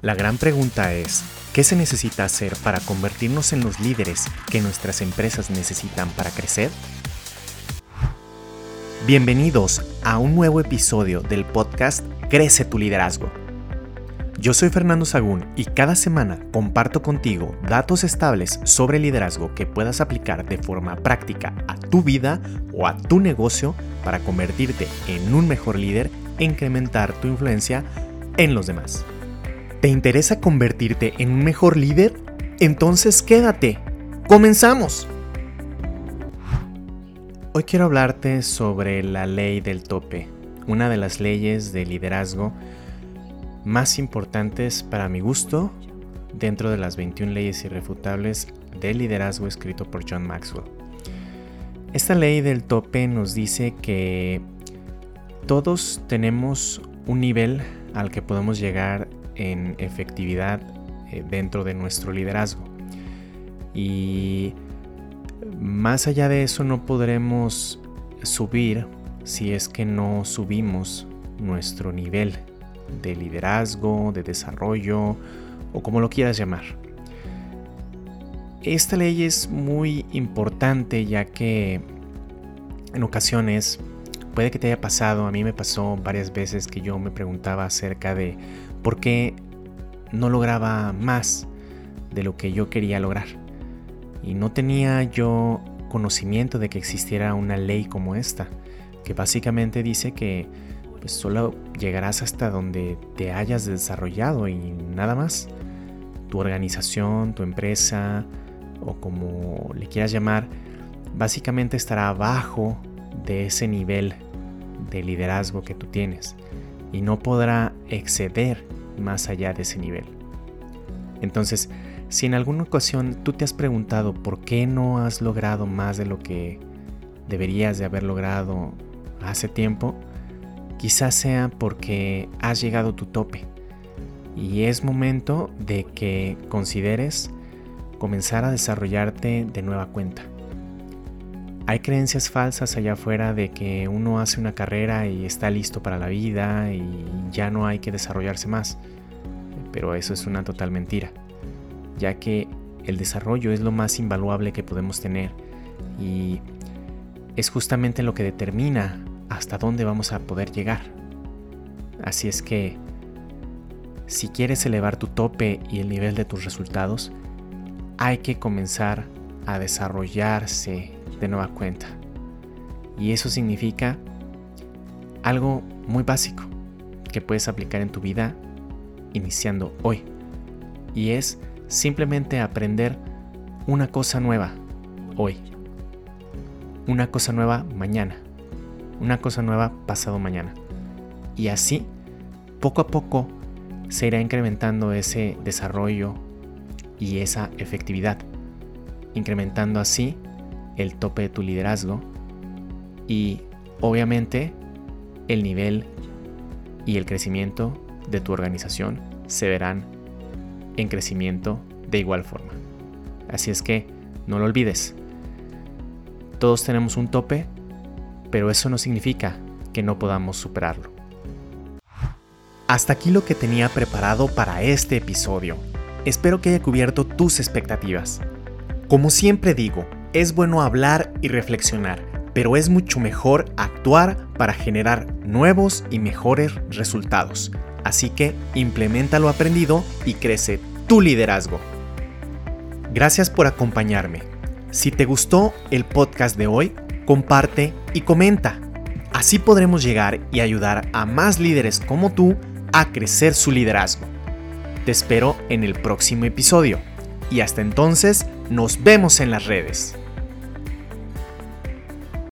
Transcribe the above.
La gran pregunta es, ¿qué se necesita hacer para convertirnos en los líderes que nuestras empresas necesitan para crecer? Bienvenidos a un nuevo episodio del podcast Crece tu liderazgo. Yo soy Fernando Sagún y cada semana comparto contigo datos estables sobre liderazgo que puedas aplicar de forma práctica a tu vida o a tu negocio para convertirte en un mejor líder e incrementar tu influencia en los demás. ¿Te interesa convertirte en un mejor líder? Entonces quédate. ¡Comenzamos! Hoy quiero hablarte sobre la ley del tope, una de las leyes de liderazgo más importantes para mi gusto dentro de las 21 leyes irrefutables del liderazgo escrito por John Maxwell. Esta ley del tope nos dice que todos tenemos un nivel al que podemos llegar en efectividad eh, dentro de nuestro liderazgo. Y más allá de eso no podremos subir si es que no subimos nuestro nivel de liderazgo, de desarrollo o como lo quieras llamar. Esta ley es muy importante ya que en ocasiones puede que te haya pasado, a mí me pasó varias veces que yo me preguntaba acerca de por qué no lograba más de lo que yo quería lograr. Y no tenía yo conocimiento de que existiera una ley como esta, que básicamente dice que pues, solo llegarás hasta donde te hayas desarrollado y nada más. Tu organización, tu empresa o como le quieras llamar, básicamente estará abajo de ese nivel de liderazgo que tú tienes y no podrá exceder más allá de ese nivel. Entonces, si en alguna ocasión tú te has preguntado por qué no has logrado más de lo que deberías de haber logrado hace tiempo, quizás sea porque has llegado a tu tope y es momento de que consideres comenzar a desarrollarte de nueva cuenta. Hay creencias falsas allá afuera de que uno hace una carrera y está listo para la vida y ya no hay que desarrollarse más. Pero eso es una total mentira, ya que el desarrollo es lo más invaluable que podemos tener y es justamente lo que determina hasta dónde vamos a poder llegar. Así es que, si quieres elevar tu tope y el nivel de tus resultados, hay que comenzar a desarrollarse de nueva cuenta. Y eso significa algo muy básico que puedes aplicar en tu vida iniciando hoy. Y es simplemente aprender una cosa nueva hoy. Una cosa nueva mañana. Una cosa nueva pasado mañana. Y así, poco a poco, se irá incrementando ese desarrollo y esa efectividad. Incrementando así el tope de tu liderazgo y obviamente el nivel y el crecimiento de tu organización se verán en crecimiento de igual forma. Así es que no lo olvides. Todos tenemos un tope, pero eso no significa que no podamos superarlo. Hasta aquí lo que tenía preparado para este episodio. Espero que haya cubierto tus expectativas. Como siempre digo, es bueno hablar y reflexionar, pero es mucho mejor actuar para generar nuevos y mejores resultados. Así que implementa lo aprendido y crece tu liderazgo. Gracias por acompañarme. Si te gustó el podcast de hoy, comparte y comenta. Así podremos llegar y ayudar a más líderes como tú a crecer su liderazgo. Te espero en el próximo episodio y hasta entonces nos vemos en las redes.